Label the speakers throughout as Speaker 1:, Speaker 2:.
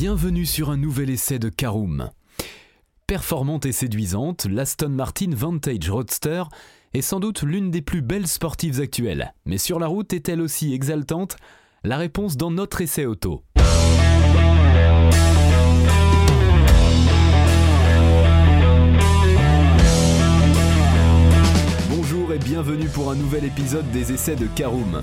Speaker 1: Bienvenue sur un nouvel essai de Caroom. Performante et séduisante, l'Aston Martin Vantage Roadster est sans doute l'une des plus belles sportives actuelles. Mais sur la route est-elle aussi exaltante? La réponse dans notre essai auto. Bonjour et bienvenue pour un nouvel épisode des essais de Caroom.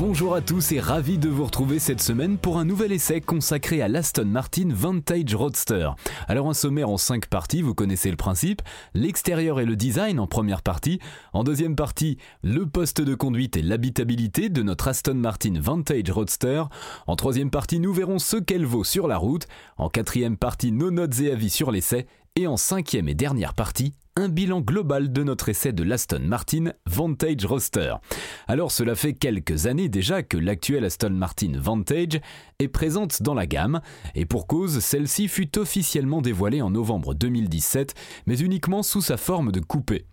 Speaker 1: Bonjour à tous et ravi de vous retrouver cette semaine pour un nouvel essai consacré à l'Aston Martin Vantage Roadster. Alors un sommaire en 5 parties, vous connaissez le principe, l'extérieur et le design en première partie, en deuxième partie le poste de conduite et l'habitabilité de notre Aston Martin Vantage Roadster, en troisième partie nous verrons ce qu'elle vaut sur la route, en quatrième partie nos notes et avis sur l'essai, et en cinquième et dernière partie, un bilan global de notre essai de l'Aston Martin Vantage Roster. Alors cela fait quelques années déjà que l'actuelle Aston Martin Vantage est présente dans la gamme, et pour cause, celle-ci fut officiellement dévoilée en novembre 2017, mais uniquement sous sa forme de coupé.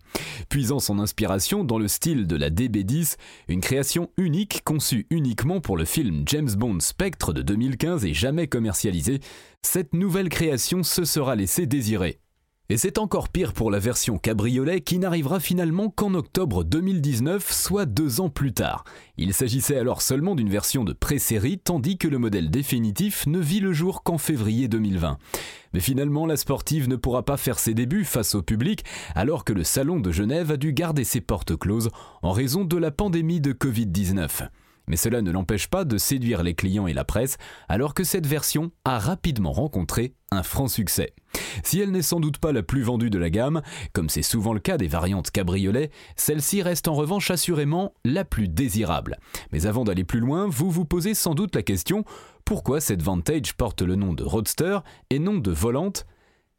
Speaker 1: Puisant son inspiration dans le style de la DB10, une création unique conçue uniquement pour le film James Bond Spectre de 2015 et jamais commercialisée, cette nouvelle création se sera laissée désirer. Et c'est encore pire pour la version cabriolet qui n'arrivera finalement qu'en octobre 2019, soit deux ans plus tard. Il s'agissait alors seulement d'une version de pré-série, tandis que le modèle définitif ne vit le jour qu'en février 2020. Mais finalement, la sportive ne pourra pas faire ses débuts face au public, alors que le Salon de Genève a dû garder ses portes closes en raison de la pandémie de Covid-19 mais cela ne l'empêche pas de séduire les clients et la presse, alors que cette version a rapidement rencontré un franc succès. Si elle n'est sans doute pas la plus vendue de la gamme, comme c'est souvent le cas des variantes cabriolet, celle-ci reste en revanche assurément la plus désirable. Mais avant d'aller plus loin, vous vous posez sans doute la question pourquoi cette Vantage porte le nom de Roadster et non de Volante?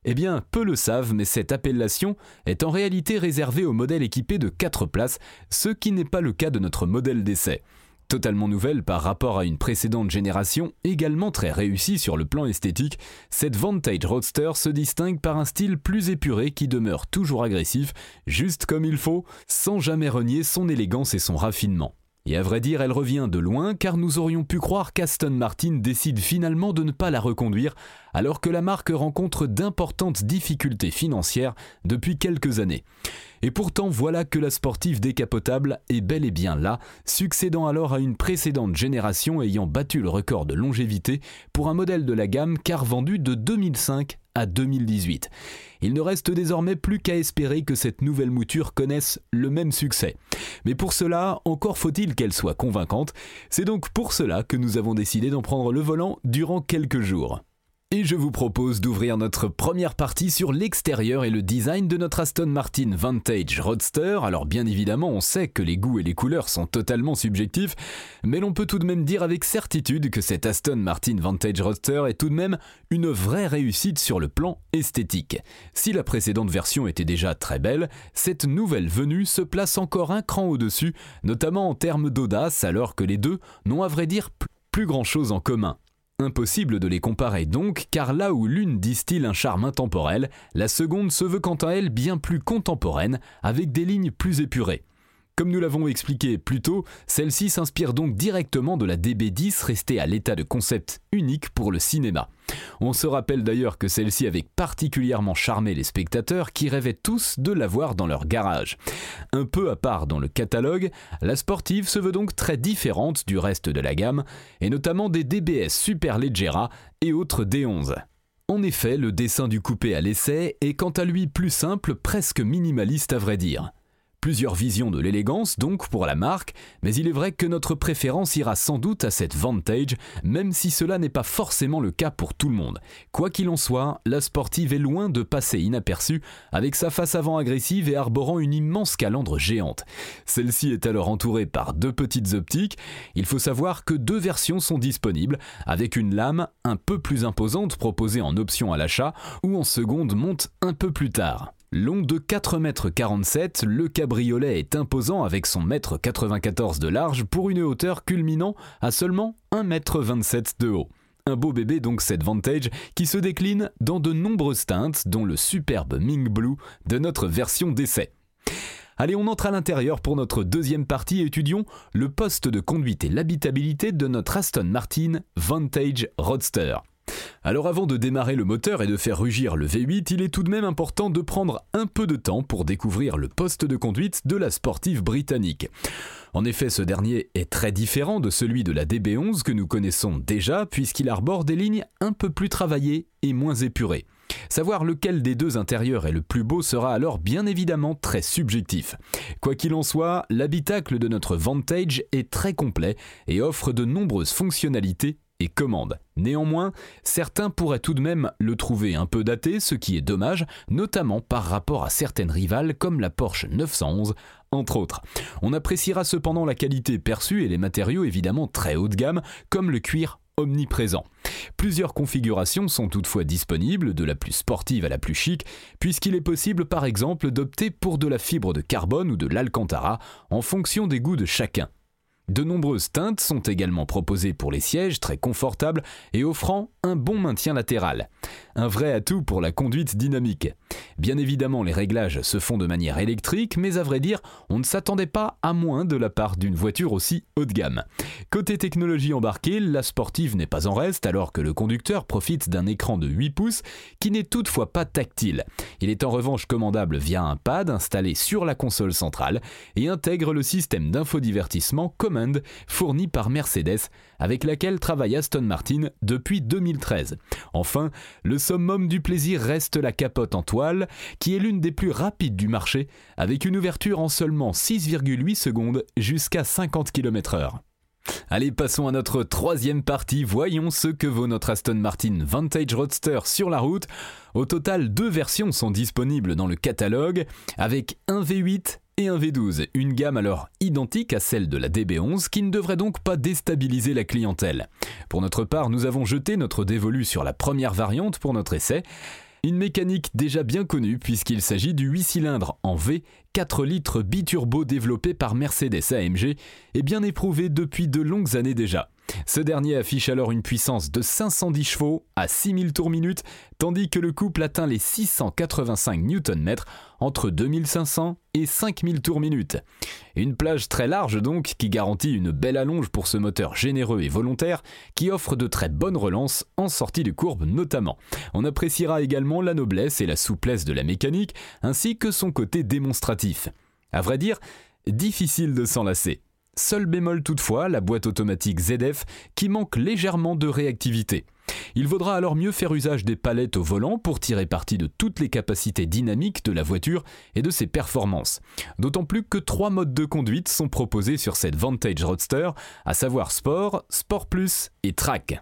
Speaker 1: Eh bien, peu le savent, mais cette appellation est en réalité réservée aux modèles équipés de 4 places, ce qui n'est pas le cas de notre modèle d'essai. Totalement nouvelle par rapport à une précédente génération, également très réussie sur le plan esthétique, cette Vantage Roadster se distingue par un style plus épuré qui demeure toujours agressif, juste comme il faut, sans jamais renier son élégance et son raffinement. Et à vrai dire, elle revient de loin car nous aurions pu croire qu'Aston Martin décide finalement de ne pas la reconduire alors que la marque rencontre d'importantes difficultés financières depuis quelques années. Et pourtant voilà que la sportive décapotable est bel et bien là, succédant alors à une précédente génération ayant battu le record de longévité pour un modèle de la gamme car vendu de 2005 à 2018. Il ne reste désormais plus qu'à espérer que cette nouvelle mouture connaisse le même succès. Mais pour cela, encore faut-il qu'elle soit convaincante. C'est donc pour cela que nous avons décidé d'en prendre le volant durant quelques jours. Et je vous propose d'ouvrir notre première partie sur l'extérieur et le design de notre Aston Martin Vantage Roadster. Alors bien évidemment, on sait que les goûts et les couleurs sont totalement subjectifs, mais l'on peut tout de même dire avec certitude que cette Aston Martin Vantage Roadster est tout de même une vraie réussite sur le plan esthétique. Si la précédente version était déjà très belle, cette nouvelle venue se place encore un cran au-dessus, notamment en termes d'audace, alors que les deux n'ont à vrai dire plus grand chose en commun. Impossible de les comparer donc, car là où l'une distille un charme intemporel, la seconde se veut quant à elle bien plus contemporaine, avec des lignes plus épurées. Comme nous l'avons expliqué plus tôt, celle-ci s'inspire donc directement de la DB10 restée à l'état de concept unique pour le cinéma. On se rappelle d'ailleurs que celle-ci avait particulièrement charmé les spectateurs qui rêvaient tous de la voir dans leur garage. Un peu à part dans le catalogue, la sportive se veut donc très différente du reste de la gamme, et notamment des DBS Superleggera et autres D11. En effet, le dessin du coupé à l'essai est quant à lui plus simple, presque minimaliste à vrai dire. Plusieurs visions de l'élégance donc pour la marque, mais il est vrai que notre préférence ira sans doute à cette Vantage, même si cela n'est pas forcément le cas pour tout le monde. Quoi qu'il en soit, la sportive est loin de passer inaperçue, avec sa face avant agressive et arborant une immense calandre géante. Celle-ci est alors entourée par deux petites optiques. Il faut savoir que deux versions sont disponibles, avec une lame un peu plus imposante proposée en option à l'achat, ou en seconde monte un peu plus tard. Long de 4,47 m, le cabriolet est imposant avec son mètre 94 de large pour une hauteur culminant à seulement 1,27 m de haut. Un beau bébé donc cette Vantage qui se décline dans de nombreuses teintes dont le superbe Ming Blue de notre version d'essai. Allez, on entre à l'intérieur pour notre deuxième partie et étudions le poste de conduite et l'habitabilité de notre Aston Martin Vantage Roadster. Alors avant de démarrer le moteur et de faire rugir le V8, il est tout de même important de prendre un peu de temps pour découvrir le poste de conduite de la sportive britannique. En effet, ce dernier est très différent de celui de la DB11 que nous connaissons déjà puisqu'il arbore des lignes un peu plus travaillées et moins épurées. Savoir lequel des deux intérieurs est le plus beau sera alors bien évidemment très subjectif. Quoi qu'il en soit, l'habitacle de notre Vantage est très complet et offre de nombreuses fonctionnalités et commandes. Néanmoins, certains pourraient tout de même le trouver un peu daté, ce qui est dommage, notamment par rapport à certaines rivales comme la Porsche 911, entre autres. On appréciera cependant la qualité perçue et les matériaux évidemment très haut de gamme, comme le cuir omniprésent. Plusieurs configurations sont toutefois disponibles, de la plus sportive à la plus chic, puisqu'il est possible par exemple d'opter pour de la fibre de carbone ou de l'alcantara en fonction des goûts de chacun. De nombreuses teintes sont également proposées pour les sièges, très confortables et offrant un bon maintien latéral. Un vrai atout pour la conduite dynamique. Bien évidemment, les réglages se font de manière électrique, mais à vrai dire, on ne s'attendait pas à moins de la part d'une voiture aussi haut de gamme. Côté technologie embarquée, la sportive n'est pas en reste alors que le conducteur profite d'un écran de 8 pouces qui n'est toutefois pas tactile. Il est en revanche commandable via un pad installé sur la console centrale et intègre le système d'infodivertissement Command fourni par Mercedes avec laquelle travaille Aston Martin depuis 2013. Enfin, le summum du plaisir reste la capote en toile, qui est l'une des plus rapides du marché, avec une ouverture en seulement 6,8 secondes jusqu'à 50 km/h. Allez, passons à notre troisième partie. Voyons ce que vaut notre Aston Martin Vantage Roadster sur la route. Au total, deux versions sont disponibles dans le catalogue, avec un V8 et un V12, une gamme alors identique à celle de la DB11 qui ne devrait donc pas déstabiliser la clientèle. Pour notre part, nous avons jeté notre dévolu sur la première variante pour notre essai. Une mécanique déjà bien connue puisqu'il s'agit du 8 cylindres en V 4 litres biturbo développé par Mercedes AMG et bien éprouvé depuis de longues années déjà. Ce dernier affiche alors une puissance de 510 chevaux à 6000 tours minute, tandis que le couple atteint les 685 Nm entre 2500 et 5000 tours minute. Une plage très large donc qui garantit une belle allonge pour ce moteur généreux et volontaire qui offre de très bonnes relances en sortie de courbe notamment. On appréciera également la noblesse et la souplesse de la mécanique ainsi que son côté démonstratif. À vrai dire, difficile de s'en lasser. Seul bémol toutefois, la boîte automatique ZF qui manque légèrement de réactivité. Il vaudra alors mieux faire usage des palettes au volant pour tirer parti de toutes les capacités dynamiques de la voiture et de ses performances. D'autant plus que trois modes de conduite sont proposés sur cette Vantage Roadster, à savoir Sport, Sport Plus et Track.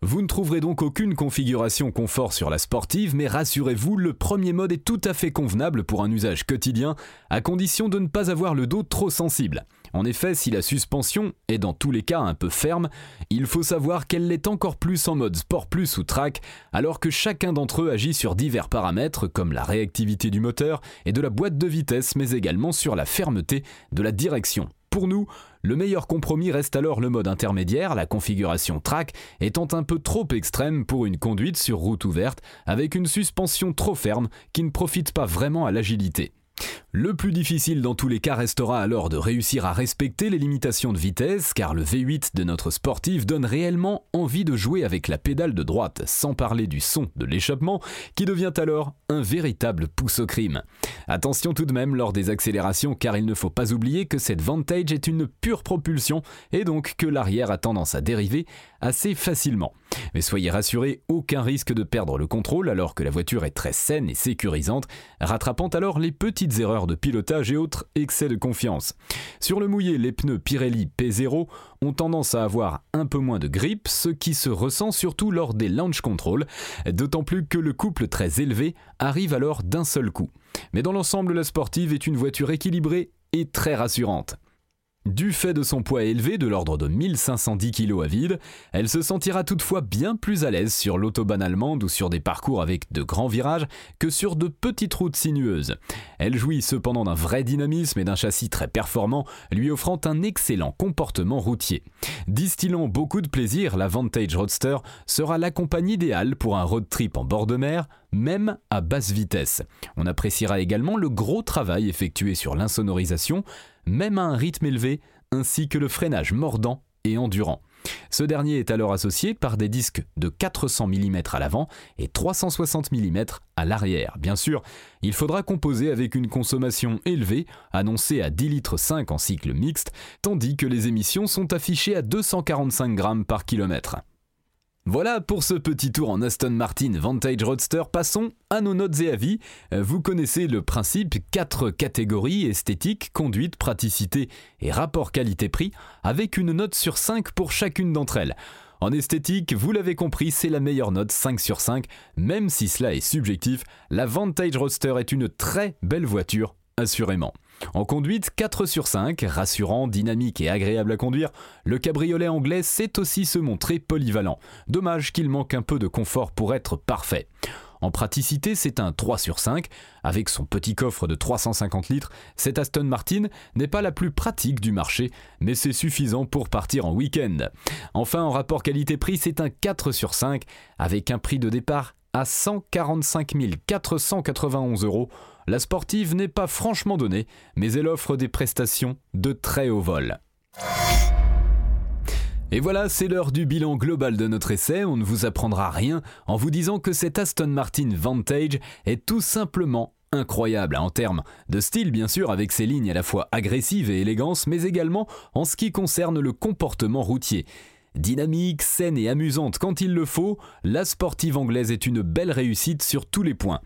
Speaker 1: Vous ne trouverez donc aucune configuration confort sur la sportive, mais rassurez-vous, le premier mode est tout à fait convenable pour un usage quotidien, à condition de ne pas avoir le dos trop sensible. En effet, si la suspension est dans tous les cas un peu ferme, il faut savoir qu'elle l'est encore plus en mode Sport Plus ou Track, alors que chacun d'entre eux agit sur divers paramètres comme la réactivité du moteur et de la boîte de vitesse, mais également sur la fermeté de la direction. Pour nous, le meilleur compromis reste alors le mode intermédiaire, la configuration track étant un peu trop extrême pour une conduite sur route ouverte avec une suspension trop ferme qui ne profite pas vraiment à l'agilité. Le plus difficile dans tous les cas restera alors de réussir à respecter les limitations de vitesse car le V8 de notre sportif donne réellement envie de jouer avec la pédale de droite, sans parler du son de l'échappement qui devient alors un véritable pouce au crime. Attention tout de même lors des accélérations car il ne faut pas oublier que cette Vantage est une pure propulsion et donc que l'arrière a tendance à dériver assez facilement. Mais soyez rassurés, aucun risque de perdre le contrôle alors que la voiture est très saine et sécurisante, rattrapant alors les erreurs de pilotage et autres excès de confiance. Sur le mouillé, les pneus Pirelli P0 ont tendance à avoir un peu moins de grippe, ce qui se ressent surtout lors des launch control, d'autant plus que le couple très élevé arrive alors d'un seul coup. Mais dans l'ensemble, la sportive est une voiture équilibrée et très rassurante. Du fait de son poids élevé de l'ordre de 1510 kg à vide, elle se sentira toutefois bien plus à l'aise sur l'autobahn allemande ou sur des parcours avec de grands virages que sur de petites routes sinueuses. Elle jouit cependant d'un vrai dynamisme et d'un châssis très performant, lui offrant un excellent comportement routier. Distillant beaucoup de plaisir, la Vantage Roadster sera la compagnie idéale pour un road trip en bord de mer, même à basse vitesse. On appréciera également le gros travail effectué sur l'insonorisation, même à un rythme élevé, ainsi que le freinage mordant et endurant. Ce dernier est alors associé par des disques de 400 mm à l'avant et 360 mm à l'arrière. Bien sûr, il faudra composer avec une consommation élevée, annoncée à 10 litres 5 en cycle mixte, tandis que les émissions sont affichées à 245 grammes par kilomètre. Voilà pour ce petit tour en Aston Martin Vantage Roadster. Passons à nos notes et avis. Euh, vous connaissez le principe, quatre catégories esthétique, conduite, praticité et rapport qualité-prix, avec une note sur 5 pour chacune d'entre elles. En esthétique, vous l'avez compris, c'est la meilleure note 5 sur 5, même si cela est subjectif, la Vantage Roadster est une très belle voiture, assurément. En conduite, 4 sur 5, rassurant, dynamique et agréable à conduire, le cabriolet anglais sait aussi se montrer polyvalent. Dommage qu'il manque un peu de confort pour être parfait. En praticité, c'est un 3 sur 5. Avec son petit coffre de 350 litres, cette Aston Martin n'est pas la plus pratique du marché, mais c'est suffisant pour partir en week-end. Enfin, en rapport qualité-prix, c'est un 4 sur 5, avec un prix de départ à 145 491 euros la sportive n'est pas franchement donnée, mais elle offre des prestations de très haut vol. Et voilà, c'est l'heure du bilan global de notre essai. On ne vous apprendra rien en vous disant que cette Aston Martin Vantage est tout simplement incroyable en termes de style bien sûr avec ses lignes à la fois agressives et élégance mais également en ce qui concerne le comportement routier. Dynamique, saine et amusante quand il le faut, la sportive anglaise est une belle réussite sur tous les points.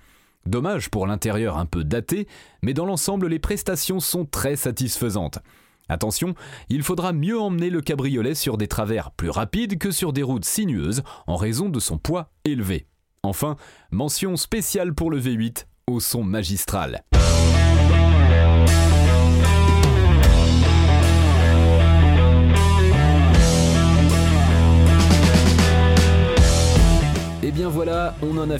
Speaker 1: Dommage pour l'intérieur un peu daté, mais dans l'ensemble les prestations sont très satisfaisantes. Attention, il faudra mieux emmener le cabriolet sur des travers plus rapides que sur des routes sinueuses en raison de son poids élevé. Enfin, mention spéciale pour le V8 au son magistral.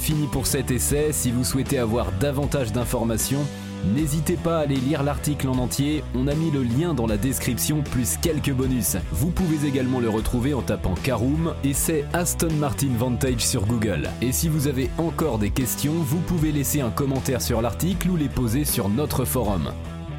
Speaker 1: Fini pour cet essai. Si vous souhaitez avoir davantage d'informations, N'hésitez pas à aller lire l'article en entier, on a mis le lien dans la description plus quelques bonus. Vous pouvez également le retrouver en tapant Caroom et c'est Aston Martin Vantage sur Google. Et si vous avez encore des questions, vous pouvez laisser un commentaire sur l'article ou les poser sur notre forum.